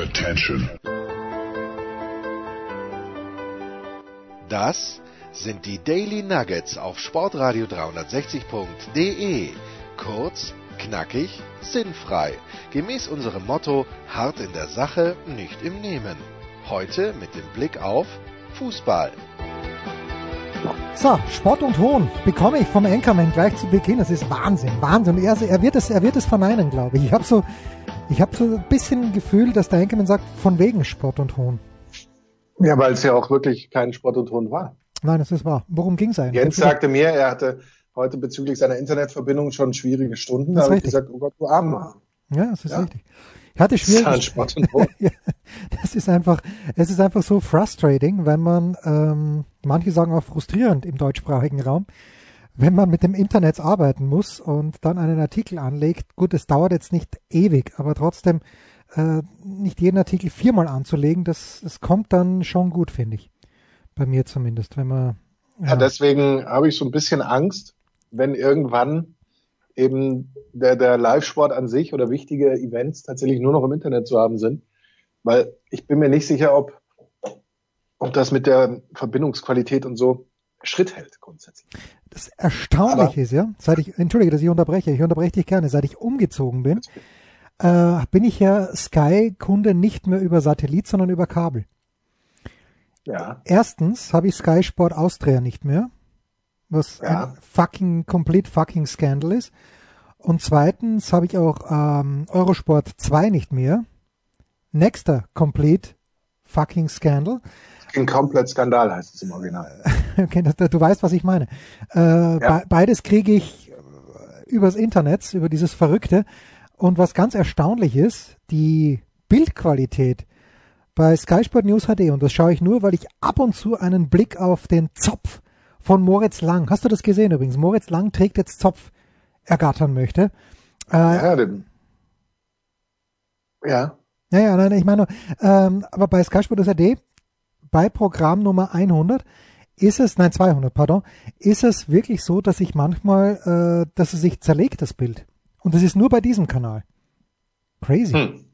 Attention. Das sind die Daily Nuggets auf Sportradio 360.de. Kurz, knackig, sinnfrei. Gemäß unserem Motto: hart in der Sache, nicht im Nehmen. Heute mit dem Blick auf Fußball. So, Sport und Hohn bekomme ich vom Anchorman gleich zu Beginn. Das ist Wahnsinn, Wahnsinn. Er, er, wird es, er wird es verneinen, glaube ich. Ich habe so, ich habe so ein bisschen Gefühl, dass der Anchorman sagt, von wegen Sport und Hohn. Ja, weil es ja auch wirklich kein Sport und Hohn war. Nein, das ist wahr. Worum ging es eigentlich? Jens sagte mir, er hatte heute bezüglich seiner Internetverbindung schon schwierige Stunden. Da habe ich gesagt, oh Gott, du Armer. Ja, das ist ja. richtig. Ich hatte schwierig. ja, das ist einfach, es ist einfach so frustrating, wenn man, ähm, manche sagen auch frustrierend im deutschsprachigen Raum, wenn man mit dem Internet arbeiten muss und dann einen Artikel anlegt. Gut, es dauert jetzt nicht ewig, aber trotzdem äh, nicht jeden Artikel viermal anzulegen, das, das kommt dann schon gut, finde ich. Bei mir zumindest, wenn man. Ja, ja deswegen habe ich so ein bisschen Angst, wenn irgendwann eben der, der Live-Sport an sich oder wichtige Events tatsächlich nur noch im Internet zu haben sind. Weil ich bin mir nicht sicher, ob, ob das mit der Verbindungsqualität und so Schritt hält grundsätzlich. Das Erstaunliche Aber, ist ja, seit ich, entschuldige, dass ich unterbreche, ich unterbreche dich gerne, seit ich umgezogen bin, äh, bin ich ja Sky-Kunde nicht mehr über Satellit, sondern über Kabel. Ja. Erstens habe ich Sky Sport Austria nicht mehr was ja. ein fucking, complete fucking Scandal ist. Und zweitens habe ich auch ähm, Eurosport 2 nicht mehr. Nächster complete fucking Scandal. Ein komplett Skandal heißt es im Original. okay, du weißt, was ich meine. Äh, ja. be beides kriege ich übers Internet, über dieses Verrückte. Und was ganz erstaunlich ist, die Bildqualität bei Sky Sport News HD, und das schaue ich nur, weil ich ab und zu einen Blick auf den Zopf von Moritz Lang. Hast du das gesehen übrigens? Moritz Lang trägt jetzt Zopf ergattern möchte. Äh, ja, denn, ja. Ja, ja, nein, ich meine, ähm, aber bei Sky Sport AD, bei Programm Nummer 100, ist es, nein, 200, pardon, ist es wirklich so, dass ich manchmal, äh, dass es sich zerlegt, das Bild. Und das ist nur bei diesem Kanal. Crazy. Hm.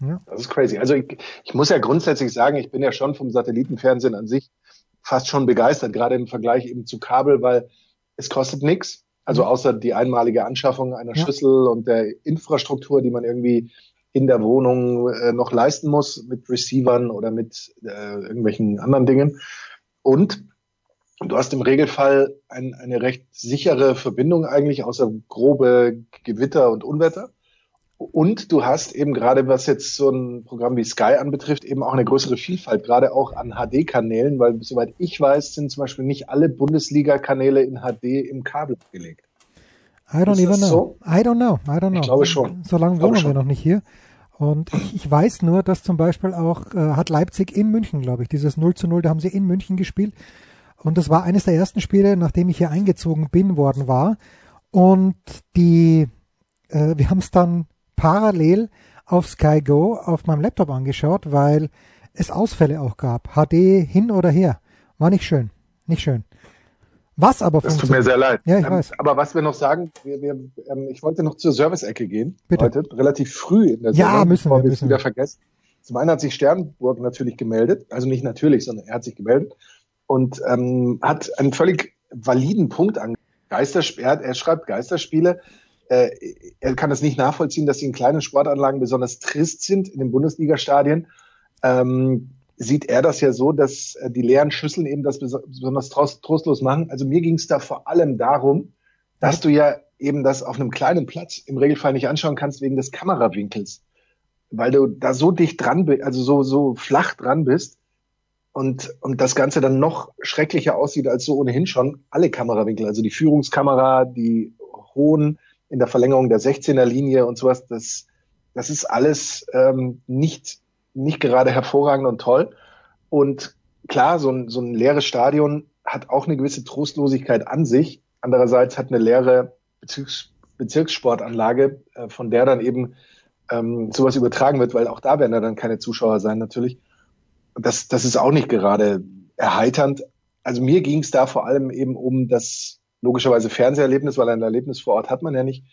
Ja. Das ist crazy. Also ich, ich muss ja grundsätzlich sagen, ich bin ja schon vom Satellitenfernsehen an sich fast schon begeistert, gerade im Vergleich eben zu Kabel, weil es kostet nichts. Also mhm. außer die einmalige Anschaffung einer ja. Schüssel und der Infrastruktur, die man irgendwie in der Wohnung äh, noch leisten muss mit Receivern oder mit äh, irgendwelchen anderen Dingen. Und du hast im Regelfall ein, eine recht sichere Verbindung eigentlich, außer grobe Gewitter und Unwetter. Und du hast eben gerade, was jetzt so ein Programm wie Sky anbetrifft, eben auch eine größere Vielfalt, gerade auch an HD-Kanälen, weil soweit ich weiß, sind zum Beispiel nicht alle Bundesliga-Kanäle in HD im Kabel gelegt. I don't even know. So? I don't know. I don't know. Ich glaube schon. So lange wohnen wir noch nicht hier. Und ich, ich weiß nur, dass zum Beispiel auch, äh, hat Leipzig in München, glaube ich, dieses 0 zu 0, da haben sie in München gespielt. Und das war eines der ersten Spiele, nachdem ich hier eingezogen bin worden war. Und die, äh, wir haben es dann parallel auf Sky Go auf meinem Laptop angeschaut, weil es Ausfälle auch gab. HD hin oder her. War nicht schön. Nicht schön. Was aber Das tut mir sehr leid. Ja, ich ähm, weiß. Aber was wir noch sagen, wir, wir, ähm, ich wollte noch zur Service-Ecke gehen. Bitte. Heute, relativ früh in der Sendung, ja, müssen bevor wir, müssen wieder vergessen. Zum einen hat sich Sternburg natürlich gemeldet, also nicht natürlich, sondern er hat sich gemeldet und ähm, hat einen völlig validen Punkt an Geistersperrt. Er schreibt Geisterspiele äh, er kann es nicht nachvollziehen, dass sie in kleinen Sportanlagen besonders trist sind in den Bundesliga-Stadien. Ähm, sieht er das ja so, dass äh, die leeren Schüsseln eben das besonders trostlos machen. Also mir ging es da vor allem darum, dass du ja eben das auf einem kleinen Platz im Regelfall nicht anschauen kannst wegen des Kamerawinkels, weil du da so dicht dran bist, also so so flach dran bist und und das Ganze dann noch schrecklicher aussieht als so ohnehin schon alle Kamerawinkel, also die Führungskamera, die hohen in der Verlängerung der 16er Linie und sowas, das, das ist alles ähm, nicht, nicht gerade hervorragend und toll. Und klar, so ein, so ein leeres Stadion hat auch eine gewisse Trostlosigkeit an sich. Andererseits hat eine leere Bezirks Bezirkssportanlage, äh, von der dann eben ähm, sowas übertragen wird, weil auch da werden ja dann keine Zuschauer sein natürlich. Das, das ist auch nicht gerade erheiternd. Also mir ging es da vor allem eben um das logischerweise Fernseherlebnis, weil ein Erlebnis vor Ort hat man ja nicht.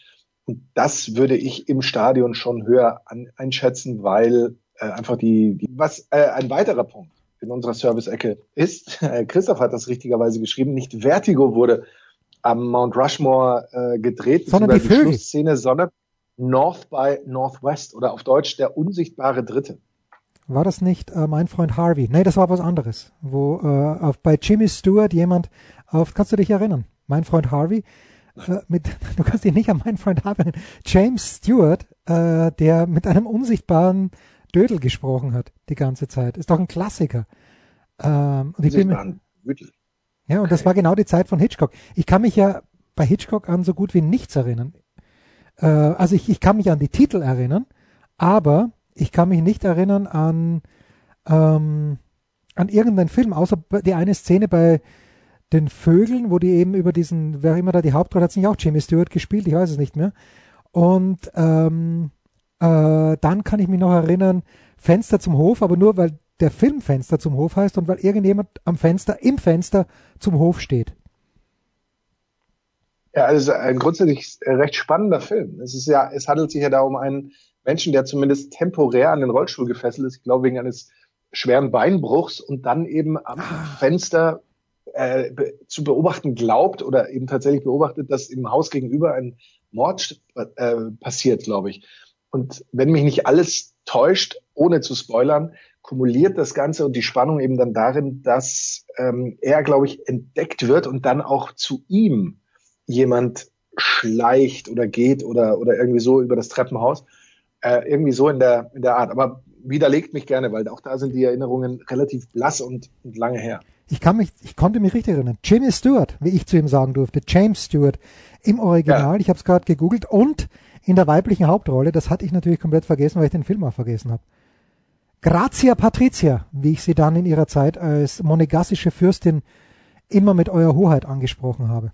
Und das würde ich im Stadion schon höher an, einschätzen, weil äh, einfach die, die was äh, ein weiterer Punkt in unserer Service-Ecke ist, äh, Christoph hat das richtigerweise geschrieben, nicht Vertigo wurde am Mount Rushmore äh, gedreht, sondern die, die. Schlussszene, sondern North by Northwest oder auf Deutsch der unsichtbare Dritte. War das nicht äh, mein Freund Harvey? Nee, das war was anderes, wo äh, auf, bei Jimmy Stewart jemand auf, kannst du dich erinnern? Mein Freund Harvey, äh, mit, du kannst dich nicht an meinen Freund Harvey erinnern, James Stewart, äh, der mit einem unsichtbaren Dödel gesprochen hat die ganze Zeit. Ist doch ein Klassiker. Ähm, und ich bin mir, ja, und das war genau die Zeit von Hitchcock. Ich kann mich ja bei Hitchcock an so gut wie nichts erinnern. Äh, also ich, ich kann mich an die Titel erinnern, aber ich kann mich nicht erinnern an, ähm, an irgendeinen Film, außer die eine Szene bei den Vögeln, wo die eben über diesen, wer immer da die Hauptrolle hat, hat nicht auch Jimmy Stewart gespielt, ich weiß es nicht mehr. Und ähm, äh, dann kann ich mich noch erinnern, Fenster zum Hof, aber nur weil der Film Fenster zum Hof heißt und weil irgendjemand am Fenster, im Fenster zum Hof steht. Ja, also ein grundsätzlich recht spannender Film. Es ist ja, es handelt sich ja da um einen Menschen, der zumindest temporär an den Rollstuhl gefesselt ist, ich glaube wegen eines schweren Beinbruchs und dann eben am ah. Fenster äh, be zu beobachten glaubt oder eben tatsächlich beobachtet, dass im Haus gegenüber ein Mord äh, passiert, glaube ich. Und wenn mich nicht alles täuscht, ohne zu spoilern, kumuliert das Ganze und die Spannung eben dann darin, dass ähm, er, glaube ich, entdeckt wird und dann auch zu ihm jemand schleicht oder geht oder, oder irgendwie so über das Treppenhaus. Äh, irgendwie so in der, in der Art. Aber widerlegt mich gerne, weil auch da sind die Erinnerungen relativ blass und, und lange her. Ich kann mich, ich konnte mich richtig erinnern. Jimmy Stewart, wie ich zu ihm sagen durfte, James Stewart im Original. Ja. Ich habe es gerade gegoogelt und in der weiblichen Hauptrolle. Das hatte ich natürlich komplett vergessen, weil ich den Film auch vergessen habe. Grazia Patricia, wie ich sie dann in ihrer Zeit als monegassische Fürstin immer mit Euer Hoheit angesprochen habe.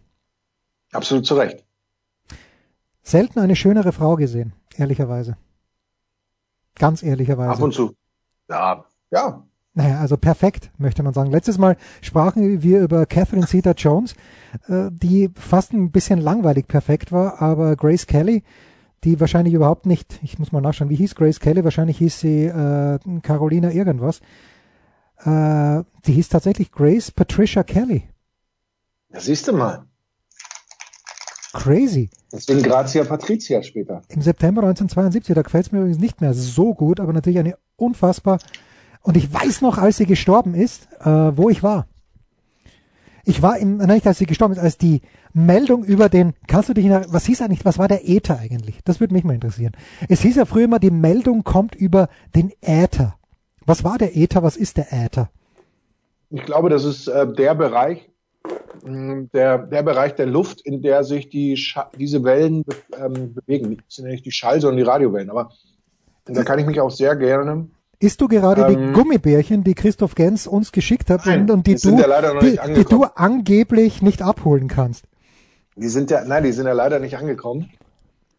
Absolut zu Recht. Selten eine schönere Frau gesehen, ehrlicherweise. Ganz ehrlicherweise. Ab und zu. Ja, ja. Naja, also perfekt, möchte man sagen. Letztes Mal sprachen wir über Catherine Zeta-Jones, äh, die fast ein bisschen langweilig perfekt war, aber Grace Kelly die wahrscheinlich überhaupt nicht, ich muss mal nachschauen, wie hieß Grace Kelly? Wahrscheinlich hieß sie äh, Carolina irgendwas. Äh, die hieß tatsächlich Grace Patricia Kelly. Ja, siehst du mal. Crazy. Deswegen Grazia Patricia später. Im September 1972, da gefällt es mir übrigens nicht mehr so gut, aber natürlich eine unfassbar. Und ich weiß noch, als sie gestorben ist, äh, wo ich war. Ich war im, nein, nicht als sie gestorben ist, als die Meldung über den, kannst du dich, nach, was hieß eigentlich, was war der Äther eigentlich? Das würde mich mal interessieren. Es hieß ja früher immer, die Meldung kommt über den Äther. Was war der Äther, was ist der Äther? Ich glaube, das ist äh, der Bereich, mh, der, der Bereich der Luft, in der sich die diese Wellen ähm, bewegen. Das sind ja nicht die Schall, sondern die Radiowellen. Aber da kann ich mich auch sehr gerne Isst du gerade ähm, die Gummibärchen, die Christoph Gens uns geschickt hat nein, und, und die, du, ja die, die, du angeblich nicht abholen kannst? Die sind ja, nein, die sind ja leider nicht angekommen.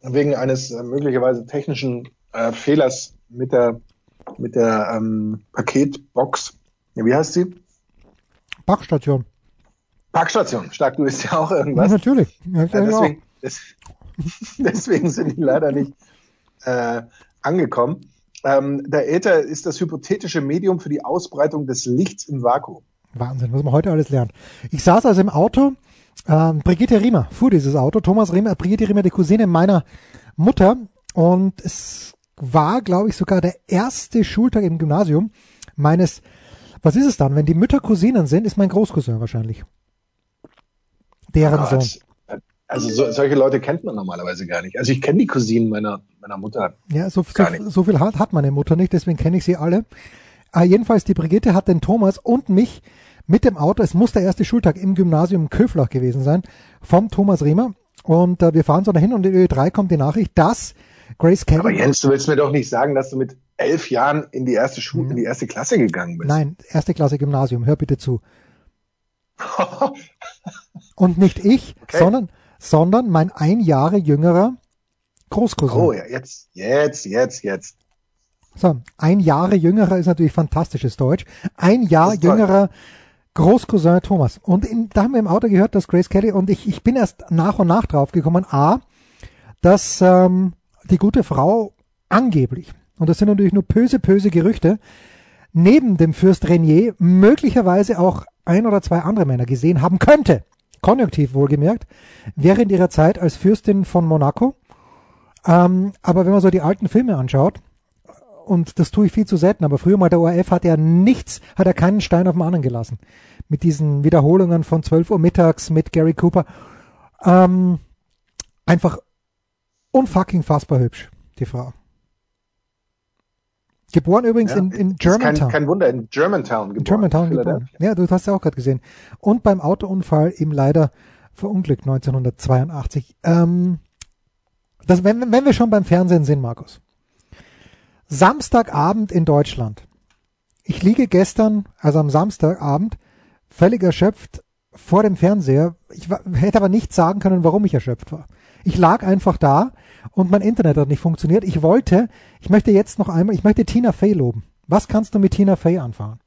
Wegen eines äh, möglicherweise technischen äh, Fehlers mit der, mit der ähm, Paketbox. Ja, wie heißt sie? Packstation. Packstation. Stark, du bist ja auch irgendwas. Ja, natürlich. Ja, deswegen, des, deswegen sind die leider nicht äh, angekommen. Ähm, der Äther ist das hypothetische Medium für die Ausbreitung des Lichts im Vakuum. Wahnsinn, was man heute alles lernt. Ich saß also im Auto, ähm, Brigitte Riemer fuhr dieses Auto, Thomas Riemer, Brigitte Riemer, die Cousine meiner Mutter und es war, glaube ich, sogar der erste Schultag im Gymnasium meines, was ist es dann, wenn die Mütter Cousinen sind, ist mein Großcousin wahrscheinlich. Deren Sohn. Also so, solche Leute kennt man normalerweise gar nicht. Also ich kenne die Cousinen meiner, meiner Mutter. Ja, so, so, so, viel hat, hat meine Mutter nicht, deswegen kenne ich sie alle. Ah, jedenfalls, die Brigitte hat den Thomas und mich mit dem Auto, es muss der erste Schultag im Gymnasium Köflach gewesen sein, vom Thomas Riemer. Und äh, wir fahren so dahin und in Ö3 kommt die Nachricht, dass Grace Kelly... Aber Jens, du willst mir doch nicht sagen, dass du mit elf Jahren in die erste Schule, mhm. in die erste Klasse gegangen bist. Nein, erste Klasse Gymnasium, hör bitte zu. und nicht ich, okay. sondern sondern mein ein Jahre jüngerer Großcousin. Oh ja, jetzt, jetzt, jetzt, jetzt. So, ein Jahre jüngerer ist natürlich fantastisches Deutsch. Ein Jahr jüngerer Großcousin Thomas. Und in, da haben wir im Auto gehört, dass Grace Kelly und ich, ich bin erst nach und nach drauf gekommen, a, dass ähm, die gute Frau angeblich und das sind natürlich nur böse, böse Gerüchte, neben dem Fürst Renier möglicherweise auch ein oder zwei andere Männer gesehen haben könnte. Konjunktiv wohlgemerkt, während ihrer Zeit als Fürstin von Monaco. Ähm, aber wenn man so die alten Filme anschaut, und das tue ich viel zu selten, aber früher mal der ORF hat er nichts, hat er keinen Stein auf dem anderen gelassen. Mit diesen Wiederholungen von 12 Uhr mittags mit Gary Cooper. Ähm, einfach unfucking fassbar hübsch, die Frau. Geboren übrigens ja, in, in Germantown. Kein, kein, Wunder, in Germantown geboren. In Germantown geboren. Ja, du hast ja auch gerade gesehen. Und beim Autounfall eben leider verunglückt 1982. Ähm, das, wenn, wenn wir schon beim Fernsehen sind, Markus. Samstagabend in Deutschland. Ich liege gestern, also am Samstagabend, völlig erschöpft vor dem Fernseher. Ich war, hätte aber nicht sagen können, warum ich erschöpft war. Ich lag einfach da und mein Internet hat nicht funktioniert. Ich wollte, ich möchte jetzt noch einmal, ich möchte Tina Fey loben. Was kannst du mit Tina Fey anfangen?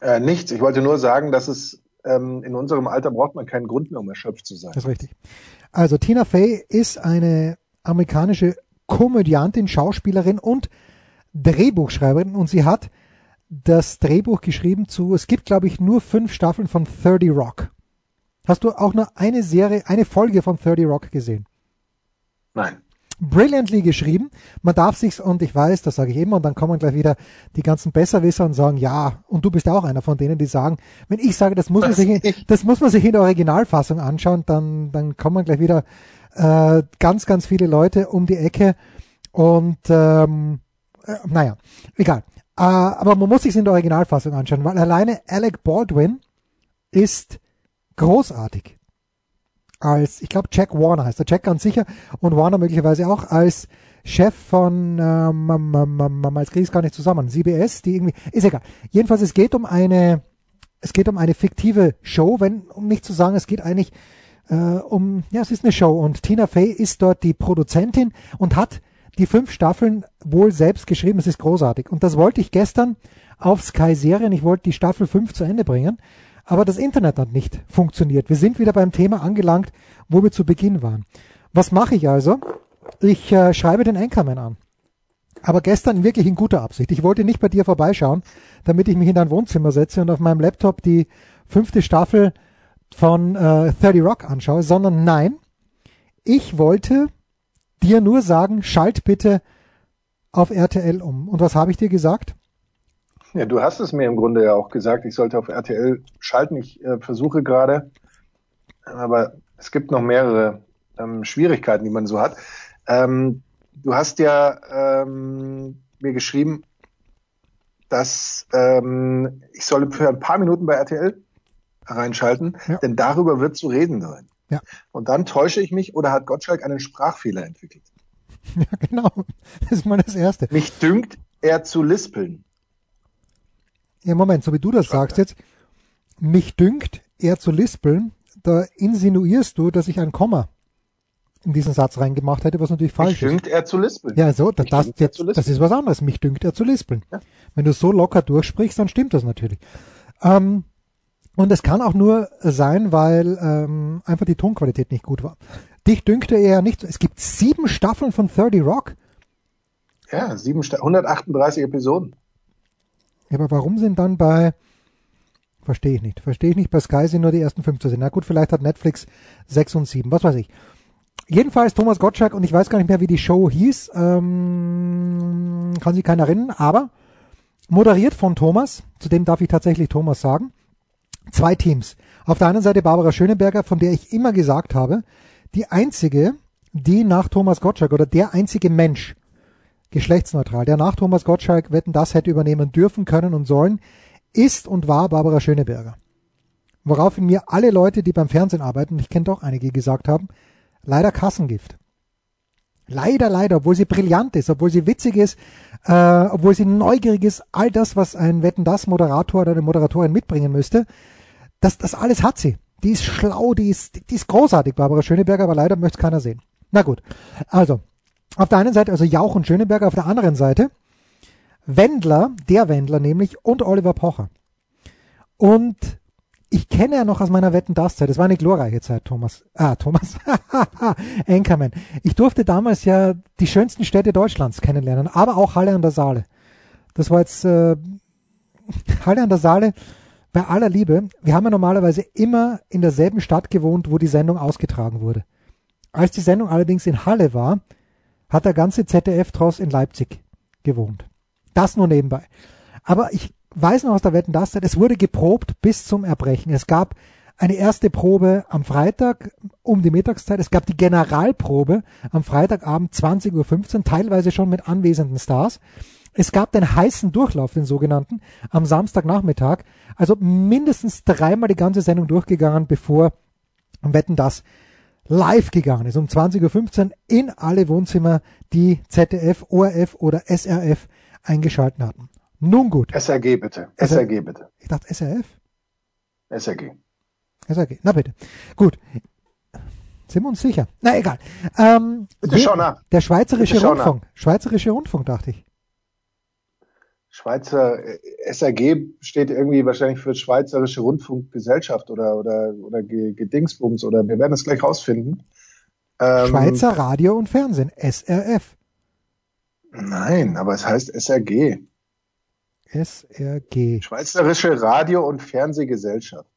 Äh, nichts. Ich wollte nur sagen, dass es ähm, in unserem Alter braucht man keinen Grund mehr, um erschöpft zu sein. Das ist richtig. Also Tina Fey ist eine amerikanische Komödiantin, Schauspielerin und Drehbuchschreiberin und sie hat das Drehbuch geschrieben zu, es gibt glaube ich nur fünf Staffeln von 30 Rock. Hast du auch nur eine Serie, eine Folge von 30 Rock gesehen? Nein. Brilliantly geschrieben. Man darf sich's, und ich weiß, das sage ich immer, und dann kommen gleich wieder die ganzen Besserwisser und sagen, ja, und du bist auch einer von denen, die sagen, wenn ich sage, das muss man sich, in, das muss man sich in der Originalfassung anschauen, dann, dann kommen gleich wieder äh, ganz, ganz viele Leute um die Ecke und ähm, äh, naja, egal. Äh, aber man muss sich in der Originalfassung anschauen, weil alleine Alec Baldwin ist großartig. Als, ich glaube, Jack Warner heißt der Jack ganz sicher und Warner möglicherweise auch als Chef von, ähm, jetzt kriege ich es gar nicht zusammen, CBS, die irgendwie, ist egal. Jedenfalls, es geht um eine, es geht um eine fiktive Show, wenn, um nicht zu sagen, es geht eigentlich äh, um, ja, es ist eine Show und Tina Fey ist dort die Produzentin und hat die fünf Staffeln wohl selbst geschrieben. Es ist großartig. Und das wollte ich gestern auf Sky Serien. Ich wollte die Staffel 5 zu Ende bringen aber das Internet hat nicht funktioniert. Wir sind wieder beim Thema angelangt, wo wir zu Beginn waren. Was mache ich also? Ich äh, schreibe den Anchorman an. Aber gestern wirklich in guter Absicht. Ich wollte nicht bei dir vorbeischauen, damit ich mich in dein Wohnzimmer setze und auf meinem Laptop die fünfte Staffel von äh, 30 Rock anschaue, sondern nein, ich wollte dir nur sagen, schalt bitte auf RTL um. Und was habe ich dir gesagt? Ja, du hast es mir im Grunde ja auch gesagt, ich sollte auf RTL schalten. Ich äh, versuche gerade, aber es gibt noch mehrere ähm, Schwierigkeiten, die man so hat. Ähm, du hast ja ähm, mir geschrieben, dass ähm, ich soll für ein paar Minuten bei RTL reinschalten, ja. denn darüber wird zu reden sein. Ja. Und dann täusche ich mich oder hat Gottschalk einen Sprachfehler entwickelt? Ja, genau. Das ist mal das Erste. Mich dünkt, er zu lispeln. Ja, Moment, so wie du das sagst jetzt, mich dünkt, er zu lispeln, da insinuierst du, dass ich ein Komma in diesen Satz reingemacht hätte, was natürlich falsch mich ist. Mich dünkt er zu lispeln. Ja, so, das, das, jetzt, das ist was anderes. Mich dünkt er zu lispeln. Ja. Wenn du so locker durchsprichst, dann stimmt das natürlich. Ähm, und es kann auch nur sein, weil ähm, einfach die Tonqualität nicht gut war. Dich dünkte er nicht. Es gibt sieben Staffeln von 30 Rock. Ja, sieben, 138 Episoden. Ja, aber warum sind dann bei, verstehe ich nicht, verstehe ich nicht, bei Sky sind nur die ersten fünf zu sehen. Na gut, vielleicht hat Netflix sechs und sieben, was weiß ich. Jedenfalls Thomas Gottschalk und ich weiß gar nicht mehr, wie die Show hieß, ähm, kann sich keiner erinnern, aber moderiert von Thomas, zu dem darf ich tatsächlich Thomas sagen, zwei Teams. Auf der einen Seite Barbara Schöneberger, von der ich immer gesagt habe, die einzige, die nach Thomas Gottschalk oder der einzige Mensch, geschlechtsneutral, der nach Thomas Gottschalk Wetten das hätte übernehmen dürfen, können und sollen, ist und war Barbara Schöneberger. Woraufhin mir alle Leute, die beim Fernsehen arbeiten, ich kenne doch einige, gesagt haben, leider Kassengift. Leider, leider, obwohl sie brillant ist, obwohl sie witzig ist, äh, obwohl sie neugierig ist, all das, was ein Wetten das Moderator oder eine Moderatorin mitbringen müsste, das, das alles hat sie. Die ist schlau, die ist, die ist großartig, Barbara Schöneberger, aber leider möchte es keiner sehen. Na gut. Also, auf der einen Seite also Jauch und Schöneberger, auf der anderen Seite Wendler, der Wendler nämlich und Oliver Pocher. Und ich kenne ja noch aus meiner Wetten das Zeit. Das war eine glorreiche Zeit, Thomas. Ah, Thomas. Anchorman. Ich durfte damals ja die schönsten Städte Deutschlands kennenlernen, aber auch Halle an der Saale. Das war jetzt äh, Halle an der Saale bei aller Liebe. Wir haben ja normalerweise immer in derselben Stadt gewohnt, wo die Sendung ausgetragen wurde. Als die Sendung allerdings in Halle war, hat der ganze ZDF-Tross in Leipzig gewohnt. Das nur nebenbei. Aber ich weiß noch aus der Wetten das Zeit, es wurde geprobt bis zum Erbrechen. Es gab eine erste Probe am Freitag um die Mittagszeit. Es gab die Generalprobe am Freitagabend 20.15 Uhr, teilweise schon mit anwesenden Stars. Es gab den heißen Durchlauf, den sogenannten, am Samstagnachmittag. Also mindestens dreimal die ganze Sendung durchgegangen, bevor Wetten das live gegangen ist. Um 20.15 Uhr in alle Wohnzimmer, die ZDF, ORF oder SRF eingeschalten hatten. Nun gut. SRG bitte. SRG bitte. Ich dachte SRF? SRG. SRG. Na bitte. Gut. Sind wir uns sicher? Na egal. Ähm, bitte schau nach. Der Schweizerische Rundfunk. Schweizerische Rundfunk, dachte ich. Schweizer äh, SRG steht irgendwie wahrscheinlich für Schweizerische Rundfunkgesellschaft oder oder oder Gedingsbums oder wir werden es gleich rausfinden. Ähm, Schweizer Radio und Fernsehen SRF. Nein, aber es heißt SRG. SRG. Schweizerische Radio- und Fernsehgesellschaft.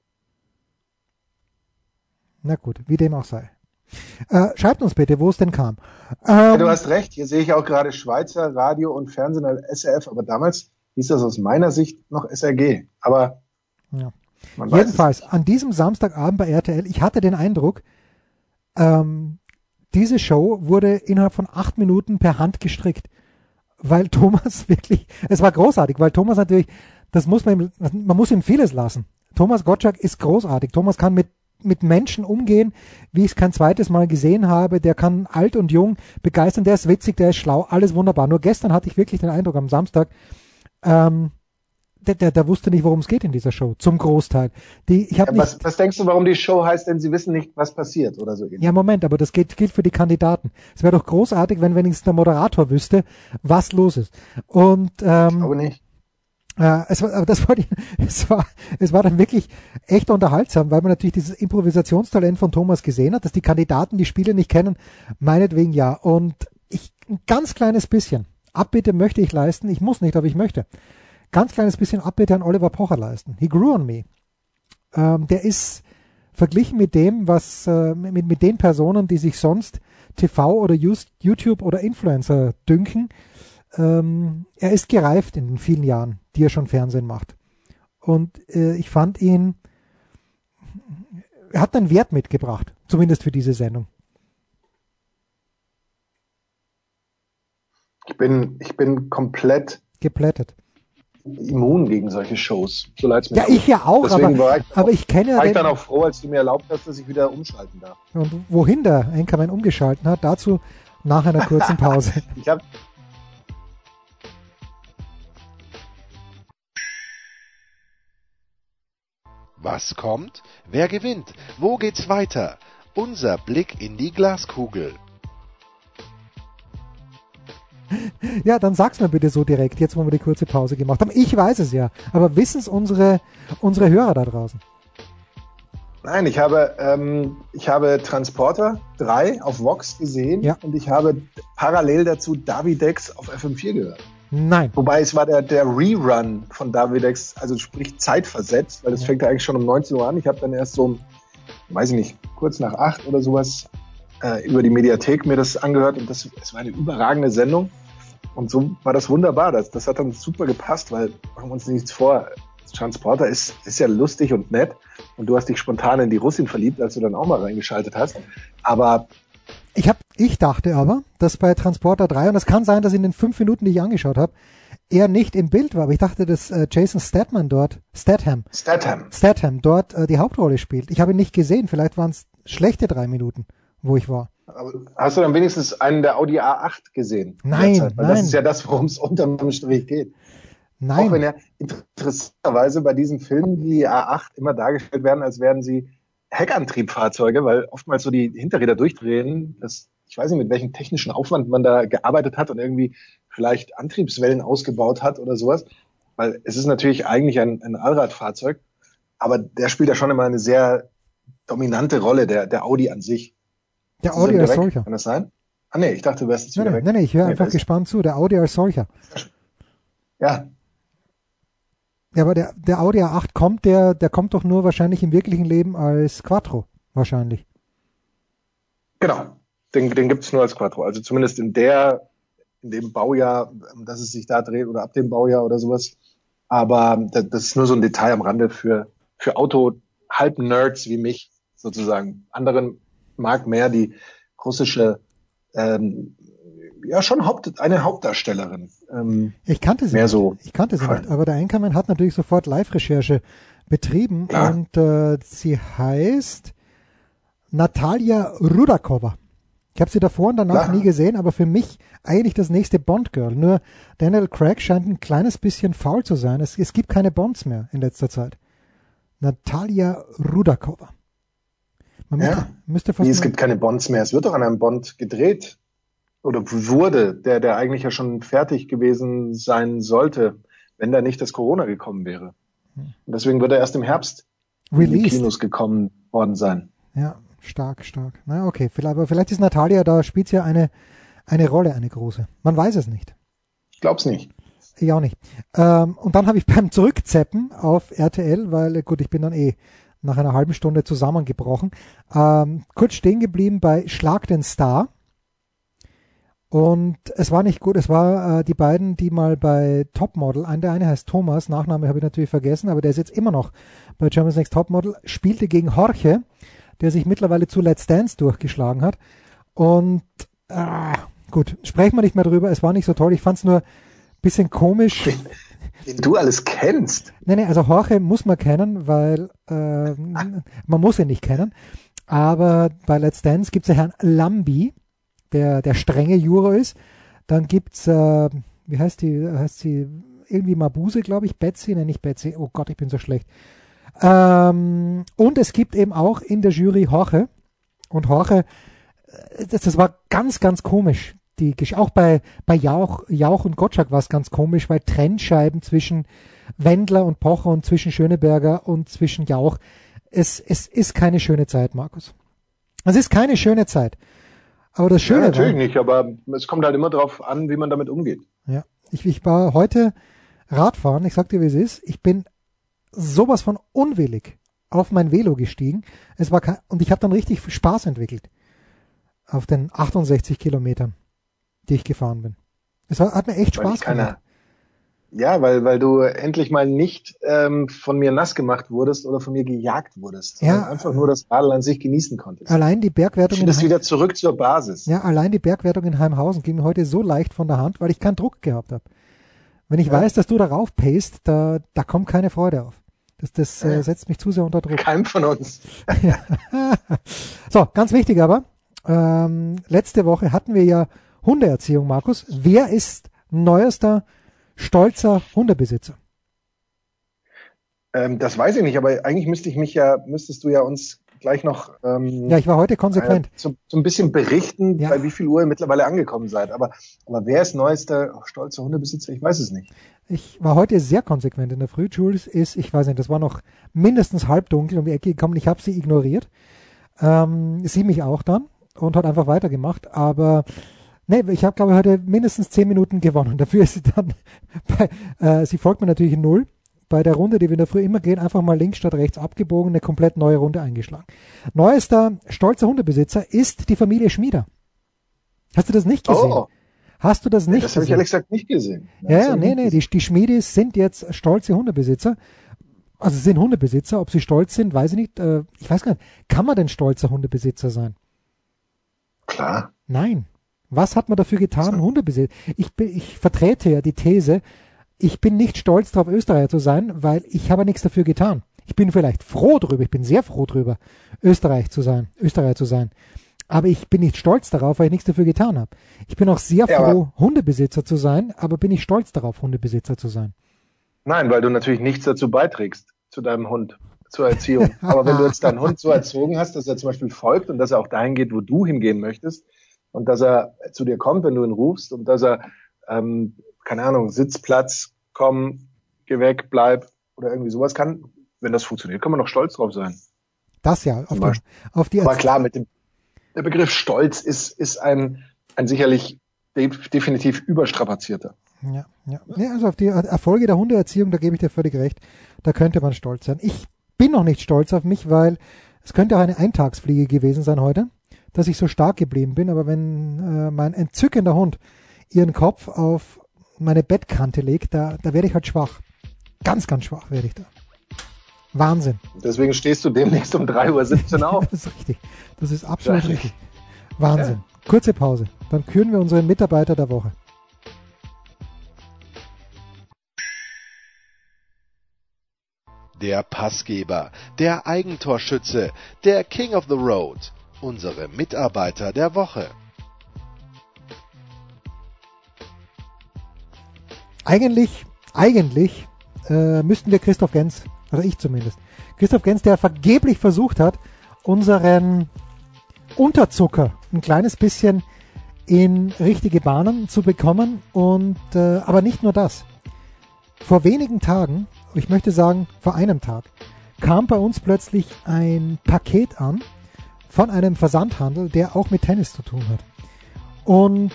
Na gut, wie dem auch sei. Äh, schreibt uns bitte, wo es denn kam. Ähm, ja, du hast recht, hier sehe ich auch gerade Schweizer Radio und Fernsehen als SRF, aber damals hieß das aus meiner Sicht noch SRG. Aber ja. jedenfalls an diesem Samstagabend bei RTL, ich hatte den Eindruck, ähm, diese Show wurde innerhalb von acht Minuten per Hand gestrickt weil Thomas wirklich, es war großartig, weil Thomas natürlich, das muss man ihm, man muss ihm vieles lassen. Thomas Gottschalk ist großartig. Thomas kann mit mit Menschen umgehen, wie ich es kein zweites Mal gesehen habe. Der kann alt und jung begeistern. Der ist witzig, der ist schlau, alles wunderbar. Nur gestern hatte ich wirklich den Eindruck am Samstag, ähm, der, der, der wusste nicht, worum es geht in dieser Show, zum Großteil. Die, ich hab ja, nicht, was, was denkst du, warum die Show heißt, denn sie wissen nicht, was passiert oder so? Ähnlich. Ja, Moment, aber das gilt, gilt für die Kandidaten. Es wäre doch großartig, wenn wenigstens der Moderator wüsste, was los ist. Und ähm, ich glaube nicht. Äh, es war, aber das war, die, es war, es war dann wirklich echt unterhaltsam, weil man natürlich dieses Improvisationstalent von Thomas gesehen hat, dass die Kandidaten die Spiele nicht kennen, meinetwegen ja. Und ich, ein ganz kleines bisschen Abbitte möchte ich leisten. Ich muss nicht, aber ich möchte ganz kleines bisschen Abbitte an Oliver Pocher leisten. He grew on me. Ähm, der ist verglichen mit dem, was äh, mit, mit den Personen, die sich sonst TV oder YouTube oder Influencer dünken, ähm, er ist gereift in den vielen Jahren, die er schon Fernsehen macht. Und äh, ich fand ihn, er hat einen Wert mitgebracht, zumindest für diese Sendung. Ich bin, ich bin komplett geplättet immun gegen solche Shows. So leid's mir ja, ich ja auch, Deswegen aber, ich, aber ich kenne ja. War ich dann auch froh, als du mir erlaubt hast, dass ich wieder umschalten darf. Und wohin der Enkermann umgeschalten hat, dazu nach einer kurzen Pause. ich hab, Was kommt? Wer gewinnt? Wo geht's weiter? Unser Blick in die Glaskugel. Ja, dann sag's mir bitte so direkt, jetzt wo wir die kurze Pause gemacht haben. Ich weiß es ja, aber wissen es unsere, unsere Hörer da draußen? Nein, ich habe, ähm, ich habe Transporter 3 auf Vox gesehen ja. und ich habe parallel dazu Davidex auf FM4 gehört. Nein. Wobei es war der, der Rerun von Davidex, also sprich zeitversetzt, weil es ja. fängt ja eigentlich schon um 19 Uhr an. Ich habe dann erst so, weiß ich nicht, kurz nach 8 oder sowas äh, über die Mediathek mir das angehört und das, es war eine überragende Sendung. Und so war das wunderbar. Das, das hat dann super gepasst, weil machen wir uns nichts vor. Transporter ist, ist ja lustig und nett und du hast dich spontan in die Russin verliebt, als du dann auch mal reingeschaltet hast. Aber ich hab, ich dachte aber, dass bei Transporter 3, und es kann sein, dass in den fünf Minuten, die ich angeschaut habe, er nicht im Bild war, aber ich dachte, dass äh, Jason Statman dort, Statham, Statham, Statham dort äh, die Hauptrolle spielt. Ich habe ihn nicht gesehen, vielleicht waren es schlechte drei Minuten wo ich war. Aber hast du dann wenigstens einen der Audi A8 gesehen? Nein, Weil nein. Das ist ja das, worum es unterm Strich geht. Nein. Auch wenn ja interessanterweise bei diesen Filmen die A8 immer dargestellt werden, als wären sie Heckantriebfahrzeuge, weil oftmals so die Hinterräder durchdrehen. Das, ich weiß nicht, mit welchem technischen Aufwand man da gearbeitet hat und irgendwie vielleicht Antriebswellen ausgebaut hat oder sowas. Weil es ist natürlich eigentlich ein, ein Allradfahrzeug. aber der spielt ja schon immer eine sehr dominante Rolle, der, der Audi an sich. Der Audi als solcher. Kann das sein? Ah nee, ich dachte, du wärst jetzt wieder nein, weg. Nein, nein, ich höre nee, einfach gespannt zu. Der Audi als solcher. Ja. Ja, aber der, der Audi A8 kommt, der, der kommt doch nur wahrscheinlich im wirklichen Leben als Quattro. Wahrscheinlich. Genau. Den, den gibt es nur als Quattro. Also zumindest in der, in dem Baujahr, dass es sich da dreht oder ab dem Baujahr oder sowas. Aber das, ist nur so ein Detail am Rande für, für Auto-Halb-Nerds wie mich sozusagen. Anderen mag mehr die russische ähm, ja schon Haupt, eine Hauptdarstellerin. Ähm, ich kannte sie mehr nicht. so. Ich kannte sie nicht, aber der Einkommen hat natürlich sofort Live-Recherche betrieben Klar. und äh, sie heißt Natalia Rudakova. Ich habe sie davor und danach Klar. nie gesehen, aber für mich eigentlich das nächste Bond-Girl. Nur Daniel Craig scheint ein kleines bisschen faul zu sein. Es, es gibt keine Bonds mehr in letzter Zeit. Natalia Rudakova. Man ja. müsste, müsste fast Wie, es gibt keine Bonds mehr. Es wird doch an einem Bond gedreht. Oder wurde, der, der eigentlich ja schon fertig gewesen sein sollte, wenn da nicht das Corona gekommen wäre. Und deswegen wird er erst im Herbst Released. in die Kinos gekommen worden sein. Ja, stark, stark. Na, okay. Vielleicht, aber vielleicht ist Natalia, da spielt ja eine, eine Rolle, eine große. Man weiß es nicht. Ich glaub's nicht. Ich auch nicht. Ähm, und dann habe ich beim Zurückzeppen auf RTL, weil gut, ich bin dann eh nach einer halben Stunde zusammengebrochen. Ähm, kurz stehen geblieben bei Schlag den Star. Und es war nicht gut. Es war äh, die beiden, die mal bei Topmodel, ein, der eine heißt Thomas, Nachname habe ich natürlich vergessen, aber der ist jetzt immer noch bei Germany's Next Topmodel, spielte gegen Jorge, der sich mittlerweile zu Let's Dance durchgeschlagen hat. Und äh, gut, sprechen wir nicht mehr drüber. Es war nicht so toll. Ich fand es nur bisschen komisch den du alles kennst. Nein, nein, also Jorge muss man kennen, weil äh, man muss ihn nicht kennen. Aber bei Let's Dance gibt es ja Herrn Lambi, der der strenge Juror ist. Dann gibt's, äh, wie heißt die, heißt sie, irgendwie Mabuse, glaube ich, Betsy, nenne ich Betsy. Oh Gott, ich bin so schlecht. Ähm, und es gibt eben auch in der Jury Jorge. Und Jorge, äh, das, das war ganz, ganz komisch die auch bei bei Jauch, Jauch und Gottschalk war es ganz komisch, weil Trennscheiben zwischen Wendler und Pocher und zwischen Schöneberger und zwischen Jauch. Es, es ist keine schöne Zeit, Markus. Es ist keine schöne Zeit. Aber das Schöne. Ja, natürlich war, nicht, aber es kommt halt immer darauf an, wie man damit umgeht. Ja. Ich, ich war heute Radfahren, ich sag dir, wie es ist. Ich bin sowas von unwillig auf mein Velo gestiegen. Es war kein, und ich habe dann richtig Spaß entwickelt auf den 68 Kilometern die ich gefahren bin. Es hat mir echt Spaß gemacht. Ja, weil, weil du endlich mal nicht ähm, von mir nass gemacht wurdest oder von mir gejagt wurdest. Ja. Einfach nur das Radl an sich genießen konntest. Allein die Bergwertung. Ich wieder zurück zur Basis. Ja, allein die Bergwertung in Heimhausen ging mir heute so leicht von der Hand, weil ich keinen Druck gehabt habe. Wenn ich ja. weiß, dass du darauf payst, da, da kommt keine Freude auf. Das, das äh, setzt mich zu sehr unter Druck. Kein von uns. so, ganz wichtig aber, ähm, letzte Woche hatten wir ja Hundeerziehung, Markus. Wer ist neuester stolzer Hundebesitzer? Ähm, das weiß ich nicht, aber eigentlich müsste ich mich ja, müsstest du ja uns gleich noch. Ähm, ja, ich war heute konsequent. Äh, so, so, ein bisschen berichten, ja. bei wie viel Uhr ihr mittlerweile angekommen seid. Aber, aber wer ist neuester stolzer Hundebesitzer? Ich weiß es nicht. Ich war heute sehr konsequent in der Früh. Jules ist, ich weiß nicht, das war noch mindestens halbdunkel um die Ecke gekommen. Ich habe sie ignoriert. Ähm, sie mich auch dann und hat einfach weitergemacht. Aber Nee, ich habe, glaube ich, heute mindestens zehn Minuten gewonnen. Dafür ist sie dann bei, äh, sie folgt mir natürlich in null. Bei der Runde, die wir in der Früh immer gehen, einfach mal links statt rechts abgebogen, eine komplett neue Runde eingeschlagen. Neuester stolzer Hundebesitzer ist die Familie Schmieder. Hast du das nicht gesehen? Oh. Hast du das nicht Das habe ich ehrlich gesagt nicht gesehen. Ja, ja, nee, nee, die, die Schmiedis sind jetzt stolze Hundebesitzer. Also sie sind Hundebesitzer. Ob sie stolz sind, weiß ich nicht. Äh, ich weiß gar nicht. Kann man denn stolzer Hundebesitzer sein? Klar. Nein. Was hat man dafür getan, so. Hundebesitzer? Ich, ich vertrete ja die These, ich bin nicht stolz darauf, Österreicher zu sein, weil ich habe nichts dafür getan. Ich bin vielleicht froh drüber, ich bin sehr froh drüber, Österreich zu sein, Österreicher zu sein. Aber ich bin nicht stolz darauf, weil ich nichts dafür getan habe. Ich bin auch sehr froh, ja, Hundebesitzer zu sein, aber bin ich stolz darauf, Hundebesitzer zu sein. Nein, weil du natürlich nichts dazu beiträgst, zu deinem Hund, zur Erziehung. aber wenn du jetzt deinen Hund so erzogen hast, dass er zum Beispiel folgt und dass er auch dahin geht, wo du hingehen möchtest, und dass er zu dir kommt, wenn du ihn rufst und dass er, ähm, keine Ahnung, Sitzplatz, komm, geh weg, bleib oder irgendwie sowas kann. wenn das funktioniert, kann man noch stolz drauf sein. Das ja, auf die, auf die Aber klar, mit dem, der Begriff Stolz ist, ist ein, ein sicherlich de definitiv überstrapazierter. Ja, ja. ja. Also auf die Erfolge der Hundeerziehung, da gebe ich dir völlig recht. Da könnte man stolz sein. Ich bin noch nicht stolz auf mich, weil es könnte auch eine Eintagsfliege gewesen sein heute, dass ich so stark geblieben bin. Aber wenn äh, mein entzückender Hund ihren Kopf auf meine Bettkante legt, da, da werde ich halt schwach. Ganz, ganz schwach werde ich da. Wahnsinn. Deswegen stehst du demnächst um 3.17 Uhr auf. das ist richtig. Das ist absolut ja. richtig. Wahnsinn. Ja. Kurze Pause. Dann küren wir unseren Mitarbeiter der Woche. Der Passgeber, der Eigentorschütze, der King of the Road, unsere Mitarbeiter der Woche. Eigentlich, eigentlich äh, müssten wir Christoph Gens, also ich zumindest, Christoph Gens, der vergeblich versucht hat, unseren Unterzucker ein kleines bisschen in richtige Bahnen zu bekommen und äh, aber nicht nur das. Vor wenigen Tagen, ich möchte sagen vor einem Tag, kam bei uns plötzlich ein Paket an von einem Versandhandel, der auch mit Tennis zu tun hat. Und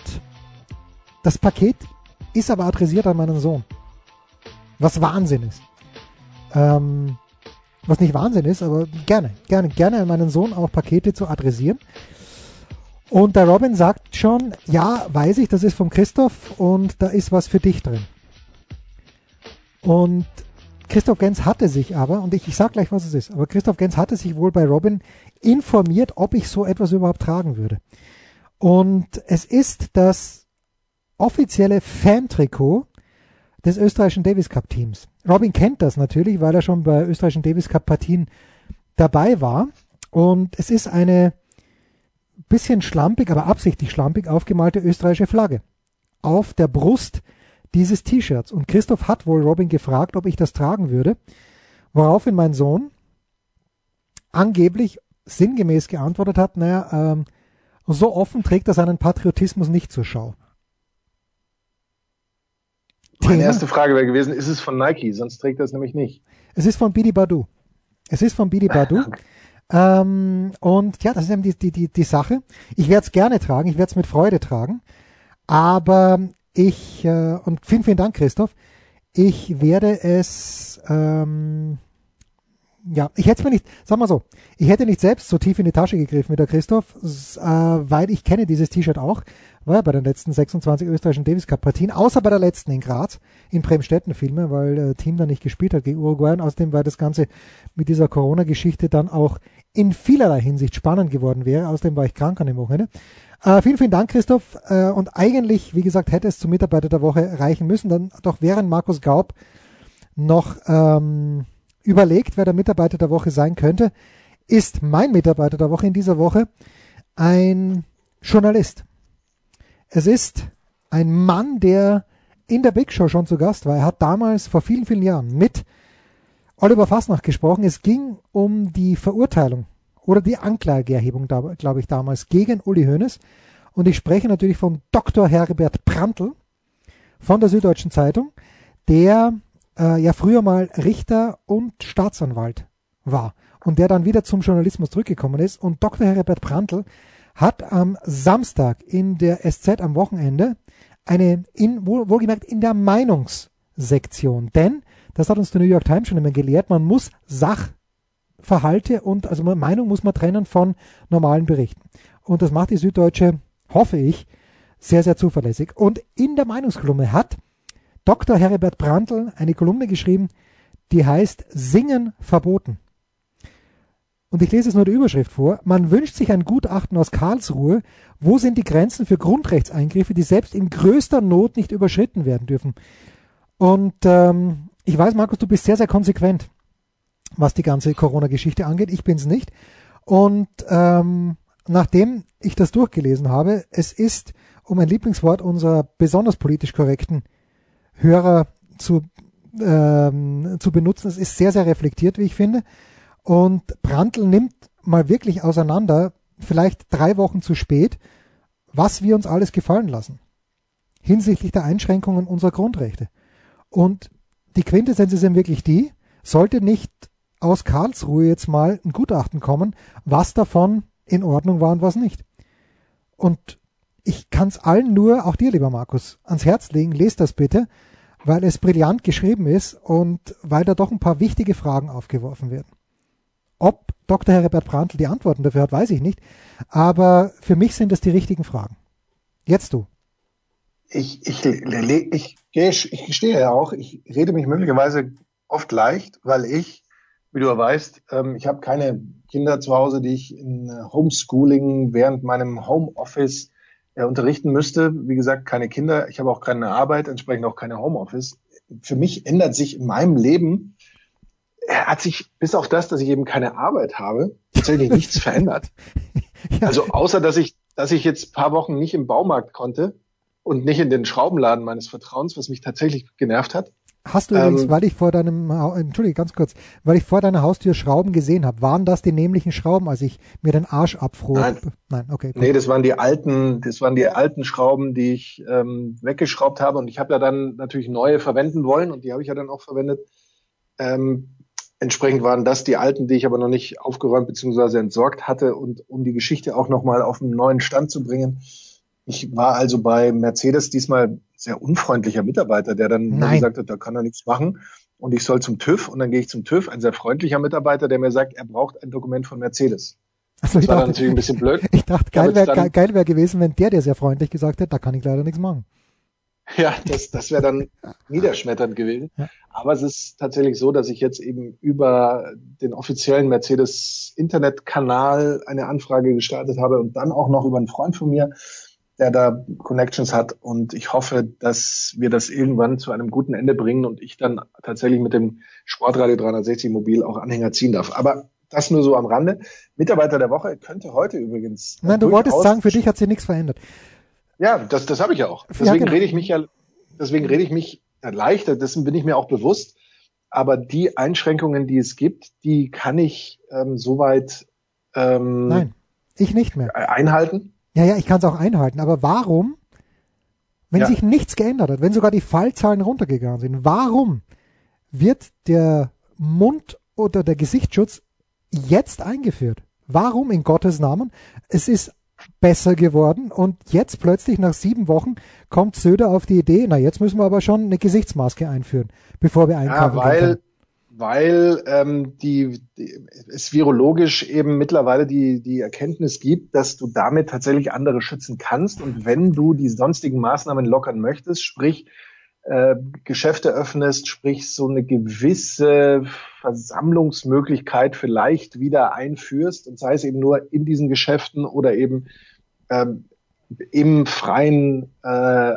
das Paket ist aber adressiert an meinen Sohn. Was Wahnsinn ist. Ähm, was nicht Wahnsinn ist, aber gerne, gerne, gerne an meinen Sohn auch Pakete zu adressieren. Und der Robin sagt schon, ja, weiß ich, das ist vom Christoph und da ist was für dich drin. Und Christoph Gens hatte sich aber, und ich, ich sag gleich, was es ist, aber Christoph Gens hatte sich wohl bei Robin informiert, ob ich so etwas überhaupt tragen würde. Und es ist das offizielle Fan-Trikot des österreichischen Davis Cup Teams. Robin kennt das natürlich, weil er schon bei österreichischen Davis Cup Partien dabei war. Und es ist eine bisschen schlampig, aber absichtlich schlampig aufgemalte österreichische Flagge auf der Brust dieses T-Shirts. Und Christoph hat wohl Robin gefragt, ob ich das tragen würde, woraufhin mein Sohn angeblich sinngemäß geantwortet hat, naja, ähm, so offen trägt er seinen Patriotismus nicht zur Schau. Meine erste Frage wäre gewesen, ist es von Nike? Sonst trägt er es nämlich nicht. Es ist von Bidi Badu. Es ist von Bidi Badu. okay. ähm, und ja, das ist eben die, die, die, die Sache. Ich werde es gerne tragen, ich werde es mit Freude tragen. Aber ich, äh, und vielen, vielen Dank, Christoph. Ich werde es, ähm, ja, ich hätte mir nicht, sag mal so, ich hätte nicht selbst so tief in die Tasche gegriffen wie der Christoph, äh, weil ich kenne dieses T-Shirt auch war ja bei den letzten 26 österreichischen Davis Cup Partien, außer bei der letzten in Graz, in Bremstetten vielmehr, weil äh, Team da nicht gespielt hat gegen Uruguay und außerdem, weil das Ganze mit dieser Corona-Geschichte dann auch in vielerlei Hinsicht spannend geworden wäre. Außerdem war ich krank an dem Wochenende. Äh, vielen, vielen Dank, Christoph. Äh, und eigentlich, wie gesagt, hätte es zum Mitarbeiter der Woche reichen müssen. Dann doch während Markus Gaub noch ähm, überlegt, wer der Mitarbeiter der Woche sein könnte, ist mein Mitarbeiter der Woche in dieser Woche ein Journalist. Es ist ein Mann, der in der Big Show schon zu Gast war. Er hat damals vor vielen, vielen Jahren mit Oliver Fasnacht gesprochen. Es ging um die Verurteilung oder die Anklageerhebung, glaube ich, damals gegen Uli Hoeneß. Und ich spreche natürlich von Dr. Herbert Prantl von der Süddeutschen Zeitung, der äh, ja früher mal Richter und Staatsanwalt war und der dann wieder zum Journalismus zurückgekommen ist. Und Dr. Herbert Prantl hat am Samstag in der SZ am Wochenende eine, in, wohl, wohlgemerkt in der Meinungssektion, denn, das hat uns die New York Times schon immer gelehrt, man muss Sachverhalte und, also Meinung muss man trennen von normalen Berichten. Und das macht die Süddeutsche, hoffe ich, sehr, sehr zuverlässig. Und in der Meinungskolumne hat Dr. Heribert Brandl eine Kolumne geschrieben, die heißt Singen verboten und ich lese es nur die Überschrift vor, man wünscht sich ein Gutachten aus Karlsruhe, wo sind die Grenzen für Grundrechtseingriffe, die selbst in größter Not nicht überschritten werden dürfen. Und ähm, ich weiß, Markus, du bist sehr, sehr konsequent, was die ganze Corona-Geschichte angeht. Ich bin es nicht. Und ähm, nachdem ich das durchgelesen habe, es ist, um ein Lieblingswort unserer besonders politisch korrekten Hörer zu, ähm, zu benutzen, es ist sehr, sehr reflektiert, wie ich finde. Und Brandl nimmt mal wirklich auseinander, vielleicht drei Wochen zu spät, was wir uns alles gefallen lassen hinsichtlich der Einschränkungen unserer Grundrechte. Und die Quintessenz ist eben wirklich die, sollte nicht aus Karlsruhe jetzt mal ein Gutachten kommen, was davon in Ordnung war und was nicht. Und ich kann es allen nur, auch dir, lieber Markus, ans Herz legen, lest das bitte, weil es brillant geschrieben ist und weil da doch ein paar wichtige Fragen aufgeworfen werden. Ob Dr. Herbert Brandl die Antworten dafür hat, weiß ich nicht, aber für mich sind es die richtigen Fragen. Jetzt du. Ich, ich, ich, ich, ich gestehe ja auch, ich rede mich möglicherweise oft leicht, weil ich, wie du ja weißt, ähm, ich habe keine Kinder zu Hause, die ich in Homeschooling während meinem Homeoffice äh, unterrichten müsste. Wie gesagt, keine Kinder. Ich habe auch keine Arbeit, entsprechend auch keine Homeoffice. Für mich ändert sich in meinem Leben, äh, hat sich bis auf das, dass ich eben keine Arbeit habe, tatsächlich nichts verändert. Ja. Also außer, dass ich, dass ich jetzt paar Wochen nicht im Baumarkt konnte und nicht in den Schraubenladen meines Vertrauens, was mich tatsächlich genervt hat. Hast du übrigens, ähm, weil ich vor deinem, entschuldige, ganz kurz, weil ich vor deiner Haustür Schrauben gesehen habe, waren das die nämlichen Schrauben, als ich mir den Arsch abfroh? Nein, Nein okay. Cool. Nee, das waren die alten, das waren die alten Schrauben, die ich ähm, weggeschraubt habe und ich habe ja dann natürlich neue verwenden wollen und die habe ich ja dann auch verwendet. Ähm, entsprechend waren das die alten, die ich aber noch nicht aufgeräumt bzw. entsorgt hatte und um die Geschichte auch nochmal auf einen neuen Stand zu bringen, ich war also bei Mercedes diesmal sehr unfreundlicher Mitarbeiter, der dann gesagt hat, da kann er nichts machen. Und ich soll zum TÜV und dann gehe ich zum TÜV, ein sehr freundlicher Mitarbeiter, der mir sagt, er braucht ein Dokument von Mercedes. Also das war dachte, natürlich ein bisschen blöd. Ich dachte, geil wäre wär gewesen, wenn der dir sehr freundlich gesagt hätte, da kann ich leider nichts machen. Ja, das, das wäre dann niederschmetternd gewesen. Ja. Aber es ist tatsächlich so, dass ich jetzt eben über den offiziellen Mercedes Internetkanal eine Anfrage gestartet habe und dann auch noch über einen Freund von mir, der da Connections hat. Und ich hoffe, dass wir das irgendwann zu einem guten Ende bringen und ich dann tatsächlich mit dem Sportradio 360 Mobil auch Anhänger ziehen darf. Aber das nur so am Rande. Mitarbeiter der Woche könnte heute übrigens. Nein, du wolltest sagen, für dich hat sich nichts verändert. Ja, das, das habe ich ja auch. Deswegen ja, genau. rede ich mich ja, deswegen rede ich mich leichter, dessen bin ich mir auch bewusst. Aber die Einschränkungen, die es gibt, die kann ich ähm, soweit ähm, Nein, ich nicht mehr. einhalten. Ja, ja, ich kann es auch einhalten, aber warum, wenn ja. sich nichts geändert hat, wenn sogar die Fallzahlen runtergegangen sind, warum wird der Mund- oder der Gesichtsschutz jetzt eingeführt? Warum in Gottes Namen? Es ist besser geworden und jetzt plötzlich nach sieben Wochen kommt Söder auf die Idee, na jetzt müssen wir aber schon eine Gesichtsmaske einführen, bevor wir einkaufen. Ja, weil, weil ähm, die, die, es virologisch eben mittlerweile die, die Erkenntnis gibt, dass du damit tatsächlich andere schützen kannst. Und wenn du die sonstigen Maßnahmen lockern möchtest, sprich äh, Geschäfte öffnest, sprich so eine gewisse Versammlungsmöglichkeit vielleicht wieder einführst, und sei es eben nur in diesen Geschäften oder eben ähm, im freien äh,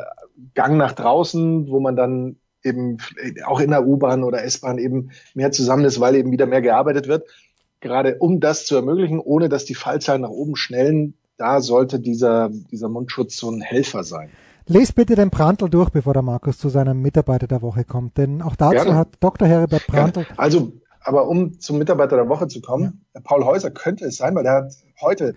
Gang nach draußen, wo man dann eben auch in der U-Bahn oder S-Bahn eben mehr zusammen ist, weil eben wieder mehr gearbeitet wird. Gerade um das zu ermöglichen, ohne dass die Fallzahlen nach oben schnellen, da sollte dieser, dieser Mundschutz so ein Helfer sein. Lest bitte den Prantl durch, bevor der Markus zu seinem Mitarbeiter der Woche kommt, denn auch dazu Gerne. hat Dr. Herbert Prantl. Also, aber um zum Mitarbeiter der Woche zu kommen, ja. Paul Häuser könnte es sein, weil er hat heute,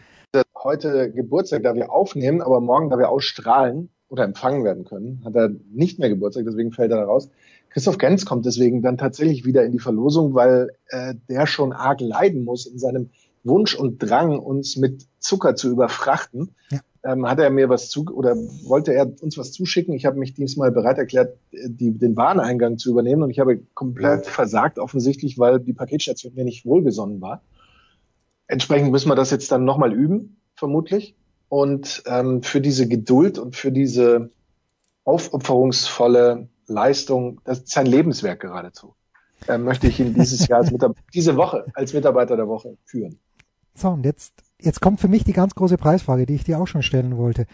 heute Geburtstag, da wir aufnehmen, aber morgen, da wir ausstrahlen, oder empfangen werden können, hat er nicht mehr Geburtstag, deswegen fällt er da raus. Christoph Gens kommt deswegen dann tatsächlich wieder in die Verlosung, weil äh, der schon arg leiden muss in seinem Wunsch und Drang, uns mit Zucker zu überfrachten. Ja. Ähm, hat er mir was zu oder wollte er uns was zuschicken? Ich habe mich diesmal bereit erklärt, die, den Wareneingang zu übernehmen und ich habe komplett versagt offensichtlich, weil die Paketstation mir nicht wohlgesonnen war. Entsprechend müssen wir das jetzt dann nochmal üben, vermutlich. Und ähm, für diese Geduld und für diese aufopferungsvolle Leistung, das ist sein Lebenswerk geradezu, äh, möchte ich ihn dieses Jahr als Mitarbeiter, diese Woche als Mitarbeiter der Woche führen. So, und jetzt, jetzt kommt für mich die ganz große Preisfrage, die ich dir auch schon stellen wollte.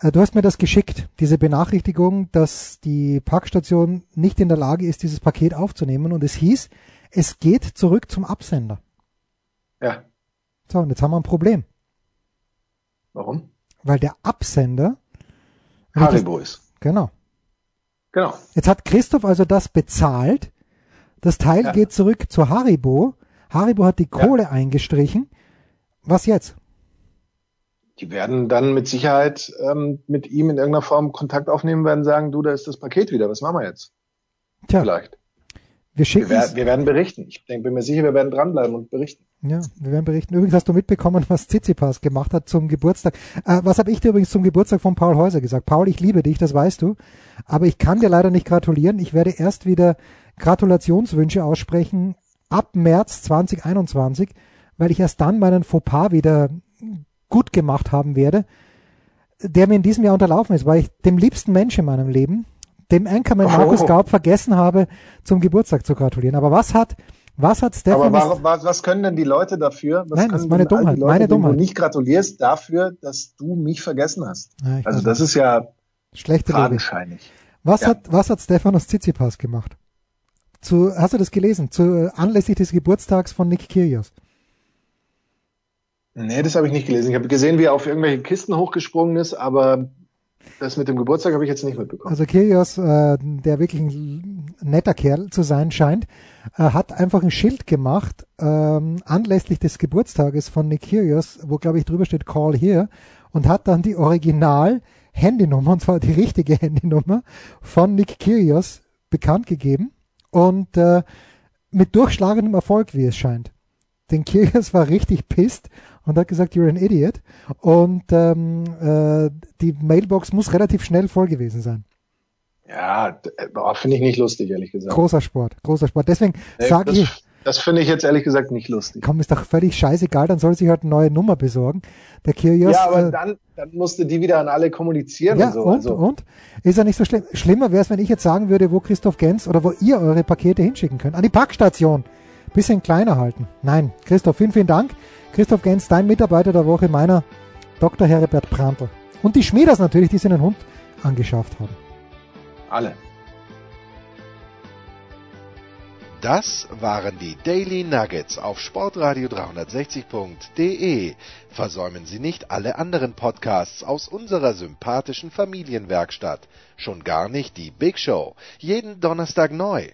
Äh, du hast mir das geschickt, diese Benachrichtigung, dass die Parkstation nicht in der Lage ist, dieses Paket aufzunehmen. Und es hieß, es geht zurück zum Absender. Ja. So, und jetzt haben wir ein Problem. Warum? Weil der Absender Haribo ist. Genau. Genau. Jetzt hat Christoph also das bezahlt. Das Teil ja. geht zurück zu Haribo. Haribo hat die Kohle ja. eingestrichen. Was jetzt? Die werden dann mit Sicherheit ähm, mit ihm in irgendeiner Form Kontakt aufnehmen, werden sagen, du, da ist das Paket wieder, was machen wir jetzt? Tja. Vielleicht. Wir, schicken wir, werden, wir werden berichten. Ich denke, bin mir sicher, wir werden dranbleiben und berichten. Ja, wir werden berichten. Übrigens hast du mitbekommen, was Tsitsipas gemacht hat zum Geburtstag. Äh, was habe ich dir übrigens zum Geburtstag von Paul Häuser gesagt? Paul, ich liebe dich, das weißt du. Aber ich kann dir leider nicht gratulieren. Ich werde erst wieder Gratulationswünsche aussprechen ab März 2021, weil ich erst dann meinen Fauxpas wieder gut gemacht haben werde, der mir in diesem Jahr unterlaufen ist, weil ich dem liebsten Mensch in meinem Leben, dem Anchorman oh. Markus Gaub vergessen habe, zum Geburtstag zu gratulieren. Aber was hat, was hat Stefan? Aber was, was können denn die Leute dafür? Was Nein, das ist meine Dummheit. Leute, meine Dummheit. Du nicht gratulierst dafür, dass du mich vergessen hast. Ja, also das ist ja schlechte fadenscheinig. Was ja. hat, was hat Stefanos Tsitsipas gemacht? Zu, hast du das gelesen? Zu, anlässlich des Geburtstags von Nick Kyrgios. Nee, das habe ich nicht gelesen. Ich habe gesehen, wie er auf irgendwelche Kisten hochgesprungen ist, aber das mit dem Geburtstag habe ich jetzt nicht mitbekommen. Also Kyrgios, äh, der wirklich ein netter Kerl zu sein scheint, äh, hat einfach ein Schild gemacht ähm, anlässlich des Geburtstages von Nick Kyrgios, wo glaube ich drüber steht Call here und hat dann die Original Handynummer, und zwar die richtige Handynummer von Nick Kyrgios bekannt gegeben und äh, mit durchschlagendem Erfolg, wie es scheint. Denn Kyrgios war richtig pisst und hat gesagt, you're an idiot. Und ähm, äh, die Mailbox muss relativ schnell voll gewesen sein. Ja, finde ich nicht lustig, ehrlich gesagt. Großer Sport, großer Sport. Deswegen nee, sage ich. Das finde ich jetzt ehrlich gesagt nicht lustig. Komm, ist doch völlig scheißegal, dann soll sich halt eine neue Nummer besorgen. Der Kyrgios. Ja, aber äh, dann, dann musste die wieder an alle kommunizieren ja, und so. Und, also. und? Ist ja nicht so schlimm. Schlimmer wäre es, wenn ich jetzt sagen würde, wo Christoph Gens oder wo ihr eure Pakete hinschicken könnt. An die Packstation. Bisschen kleiner halten. Nein, Christoph, vielen, vielen Dank. Christoph Gens, dein Mitarbeiter der Woche, meiner Dr. Herbert Prantl. Und die Schmieders natürlich, die sich einen Hund angeschafft haben. Alle. Das waren die Daily Nuggets auf Sportradio 360.de. Versäumen Sie nicht alle anderen Podcasts aus unserer sympathischen Familienwerkstatt. Schon gar nicht die Big Show. Jeden Donnerstag neu.